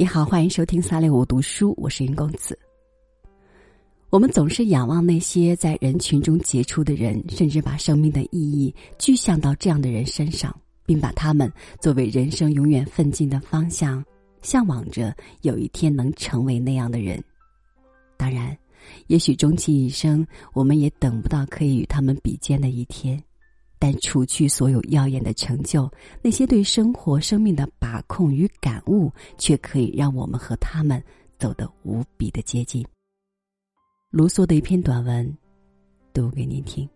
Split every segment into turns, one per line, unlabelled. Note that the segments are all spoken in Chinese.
你好，欢迎收听三六五读书，我是云公子。我们总是仰望那些在人群中杰出的人，甚至把生命的意义具象到这样的人身上，并把他们作为人生永远奋进的方向，向往着有一天能成为那样的人。当然，也许终其一生，我们也等不到可以与他们比肩的一天。但除去所有耀眼的成就，那些对生活、生命的把控与感悟，却可以让我们和他们走得无比的接近。卢梭的一篇短文，读给您听。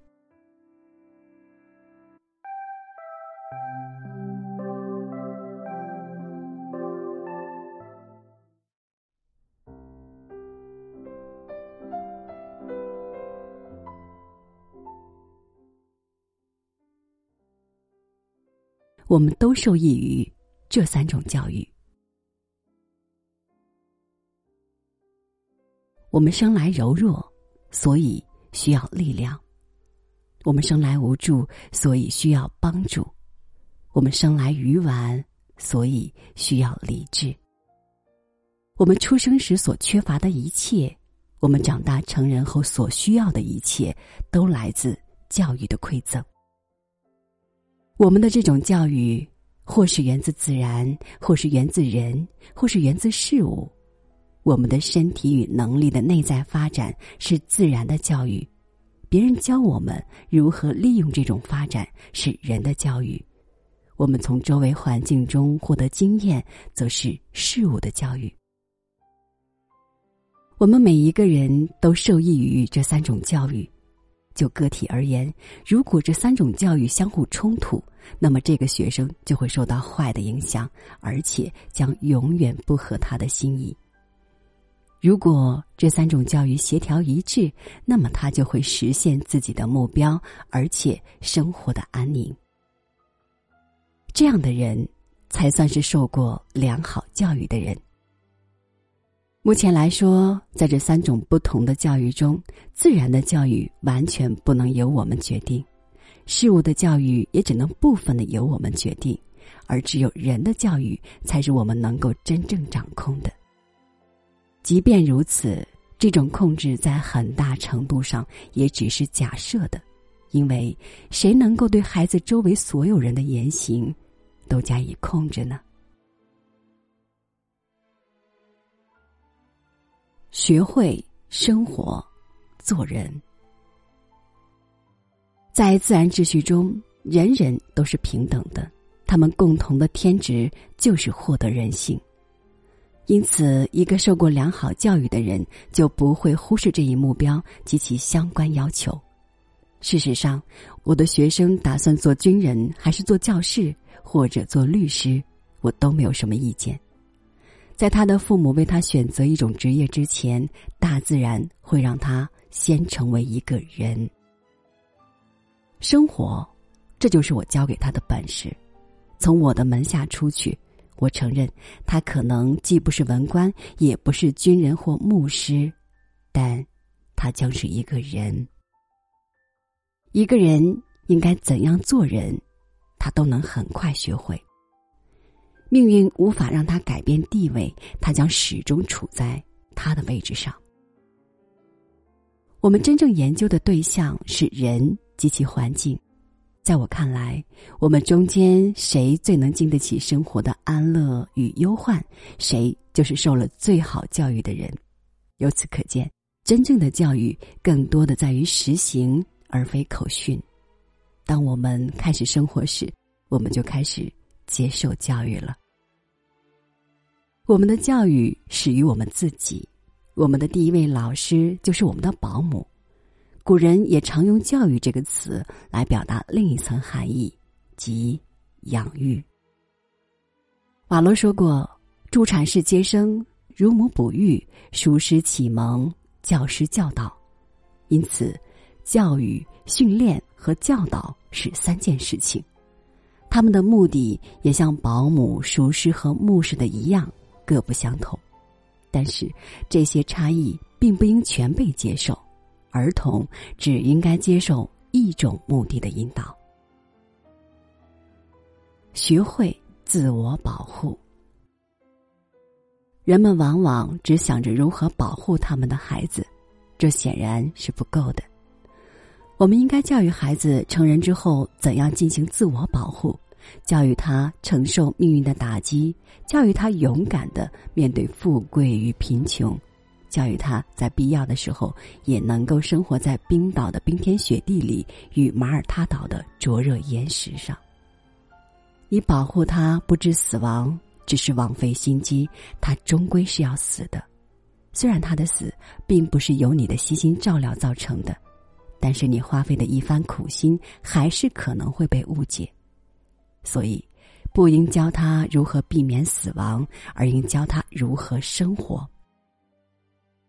我们都受益于这三种教育。我们生来柔弱，所以需要力量；我们生来无助，所以需要帮助；我们生来愚顽，所以需要理智。我们出生时所缺乏的一切，我们长大成人后所需要的一切，都来自教育的馈赠。我们的这种教育，或是源自自然，或是源自人，或是源自事物。我们的身体与能力的内在发展是自然的教育，别人教我们如何利用这种发展是人的教育。我们从周围环境中获得经验，则是事物的教育。我们每一个人都受益于这三种教育。就个体而言，如果这三种教育相互冲突，那么这个学生就会受到坏的影响，而且将永远不合他的心意。如果这三种教育协调一致，那么他就会实现自己的目标，而且生活的安宁。这样的人，才算是受过良好教育的人。目前来说，在这三种不同的教育中，自然的教育完全不能由我们决定，事物的教育也只能部分的由我们决定，而只有人的教育才是我们能够真正掌控的。即便如此，这种控制在很大程度上也只是假设的，因为谁能够对孩子周围所有人的言行都加以控制呢？学会生活，做人。在自然秩序中，人人都是平等的，他们共同的天职就是获得人性。因此，一个受过良好教育的人就不会忽视这一目标及其相关要求。事实上，我的学生打算做军人，还是做教师，或者做律师，我都没有什么意见。在他的父母为他选择一种职业之前，大自然会让他先成为一个人。生活，这就是我教给他的本事。从我的门下出去，我承认他可能既不是文官，也不是军人或牧师，但他将是一个人。一个人应该怎样做人，他都能很快学会。命运无法让他改变地位，他将始终处在他的位置上。我们真正研究的对象是人及其环境。在我看来，我们中间谁最能经得起生活的安乐与忧患，谁就是受了最好教育的人。由此可见，真正的教育更多的在于实行，而非口训。当我们开始生活时，我们就开始接受教育了。我们的教育始于我们自己，我们的第一位老师就是我们的保姆。古人也常用“教育”这个词来表达另一层含义，即养育。瓦罗说过：“助产士接生，乳母哺育，熟师启蒙，教师教导。”因此，教育、训练和教导是三件事情，他们的目的也像保姆、熟师和牧师的一样。各不相同，但是这些差异并不应全被接受。儿童只应该接受一种目的的引导，学会自我保护。人们往往只想着如何保护他们的孩子，这显然是不够的。我们应该教育孩子成人之后怎样进行自我保护，教育他承受命运的打击，教育他勇敢的面对富贵与贫穷，教育他在必要的时候也能够生活在冰岛的冰天雪地里与马耳他岛的灼热岩石上。你保护他不知死亡。只是枉费心机，他终归是要死的。虽然他的死并不是由你的悉心照料造成的，但是你花费的一番苦心还是可能会被误解。所以，不应教他如何避免死亡，而应教他如何生活。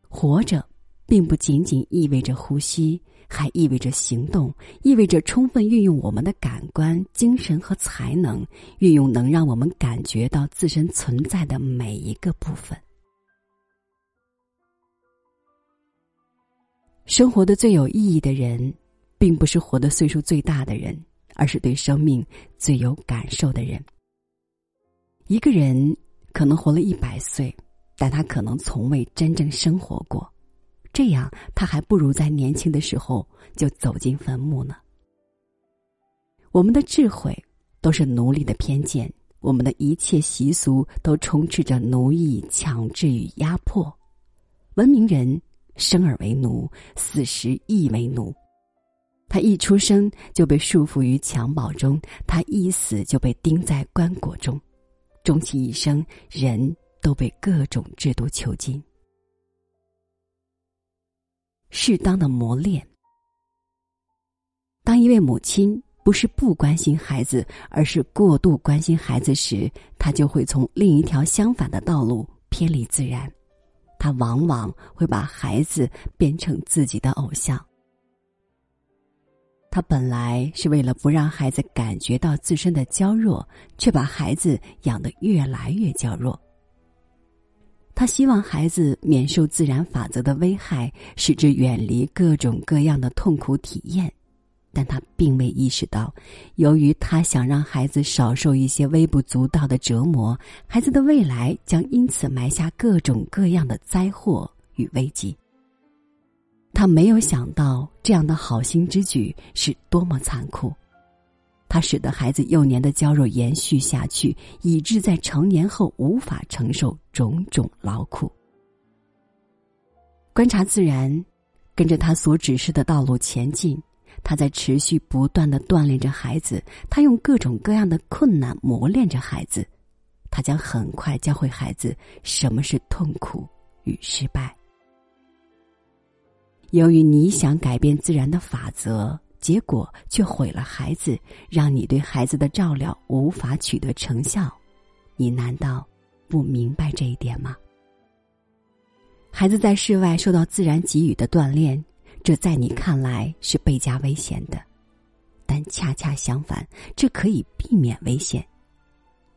活着，并不仅仅意味着呼吸。还意味着行动，意味着充分运用我们的感官、精神和才能，运用能让我们感觉到自身存在的每一个部分。生活的最有意义的人，并不是活的岁数最大的人，而是对生命最有感受的人。一个人可能活了一百岁，但他可能从未真正生活过。这样，他还不如在年轻的时候就走进坟墓呢。我们的智慧都是奴隶的偏见，我们的一切习俗都充斥着奴役、强制与压迫。文明人生而为奴，死时亦为奴。他一出生就被束缚于襁褓中，他一死就被钉在棺椁中，终其一生，人都被各种制度囚禁。适当的磨练。当一位母亲不是不关心孩子，而是过度关心孩子时，她就会从另一条相反的道路偏离自然。她往往会把孩子变成自己的偶像。他本来是为了不让孩子感觉到自身的娇弱，却把孩子养得越来越娇弱。他希望孩子免受自然法则的危害，使之远离各种各样的痛苦体验，但他并未意识到，由于他想让孩子少受一些微不足道的折磨，孩子的未来将因此埋下各种各样的灾祸与危机。他没有想到，这样的好心之举是多么残酷。它使得孩子幼年的娇弱延续下去，以致在成年后无法承受种种劳苦。观察自然，跟着他所指示的道路前进，他在持续不断的锻炼着孩子，他用各种各样的困难磨练着孩子，他将很快教会孩子什么是痛苦与失败。由于你想改变自然的法则。结果却毁了孩子，让你对孩子的照料无法取得成效，你难道不明白这一点吗？孩子在室外受到自然给予的锻炼，这在你看来是倍加危险的，但恰恰相反，这可以避免危险。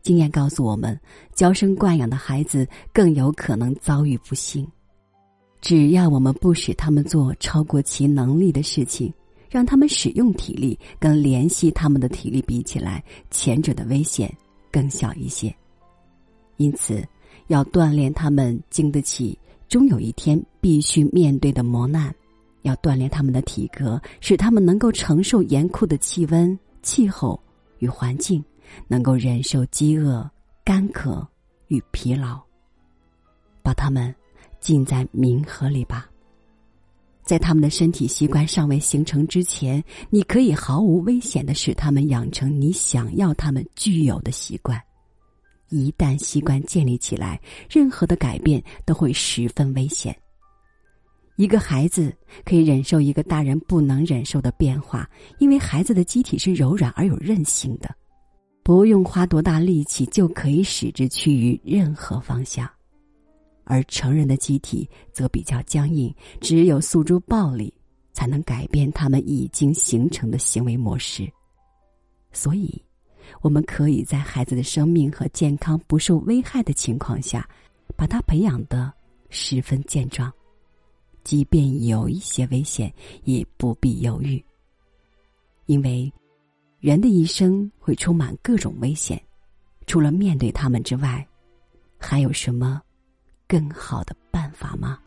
经验告诉我们，娇生惯养的孩子更有可能遭遇不幸。只要我们不使他们做超过其能力的事情。让他们使用体力，跟联系他们的体力比起来，前者的危险更小一些。因此，要锻炼他们经得起终有一天必须面对的磨难；要锻炼他们的体格，使他们能够承受严酷的气温、气候与环境，能够忍受饥饿、干渴与疲劳。把他们浸在冥河里吧。在他们的身体习惯尚未形成之前，你可以毫无危险的使他们养成你想要他们具有的习惯。一旦习惯建立起来，任何的改变都会十分危险。一个孩子可以忍受一个大人不能忍受的变化，因为孩子的机体是柔软而有韧性的，不用花多大力气就可以使之趋于任何方向。而成人的机体则比较僵硬，只有诉诸暴力，才能改变他们已经形成的行为模式。所以，我们可以在孩子的生命和健康不受危害的情况下，把他培养的十分健壮。即便有一些危险，也不必犹豫，因为人的一生会充满各种危险，除了面对他们之外，还有什么？更好的办法吗？